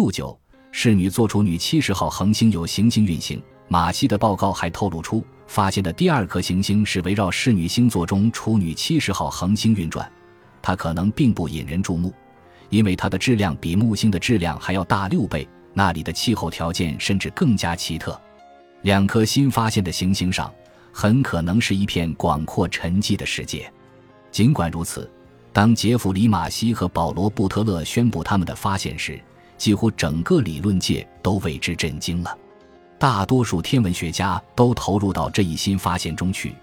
六九，侍女做出女七十号恒星有行星运行。马西的报告还透露出，发现的第二颗行星是围绕侍女星座中处女七十号恒星运转。它可能并不引人注目，因为它的质量比木星的质量还要大六倍，那里的气候条件甚至更加奇特。两颗新发现的行星上，很可能是一片广阔沉寂的世界。尽管如此，当杰弗里·马西和保罗·布特勒宣布他们的发现时，几乎整个理论界都为之震惊了。大多数天文学家都投入到这一新发现中去，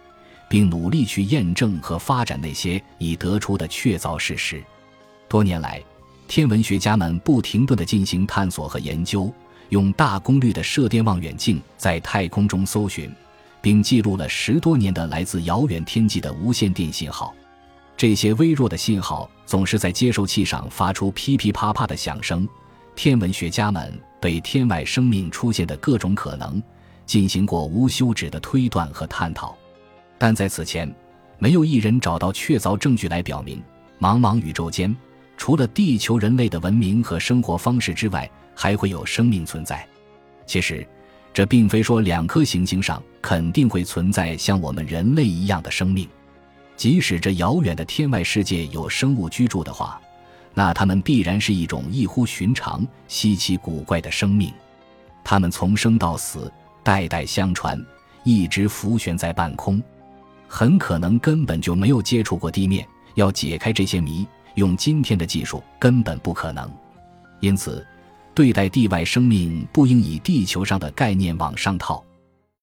并努力去验证和发展那些已得出的确凿事实。多年来，天文学家们不停顿地进行探索和研究，用大功率的射电望远镜在太空中搜寻，并记录了十多年的来自遥远天际的无线电信号。这些微弱的信号总是在接收器上发出噼噼啪啪的响声。天文学家们对天外生命出现的各种可能进行过无休止的推断和探讨，但在此前，没有一人找到确凿证据来表明，茫茫宇宙间除了地球人类的文明和生活方式之外，还会有生命存在。其实，这并非说两颗行星上肯定会存在像我们人类一样的生命。即使这遥远的天外世界有生物居住的话，那它们必然是一种异乎寻常、稀奇古怪的生命。它们从生到死，代代相传，一直浮悬在半空，很可能根本就没有接触过地面。要解开这些谜，用今天的技术根本不可能。因此，对待地外生命不应以地球上的概念往上套，